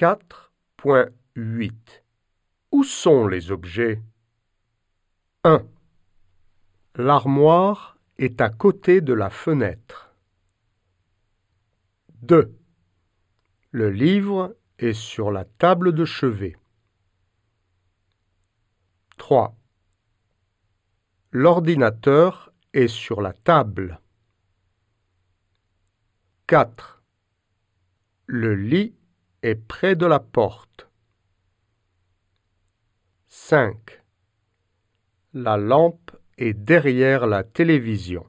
4.8 Où sont les objets? 1. L'armoire est à côté de la fenêtre. 2. Le livre est sur la table de chevet. 3. L'ordinateur est sur la table. 4. Le lit est près de la porte. 5. La lampe est derrière la télévision.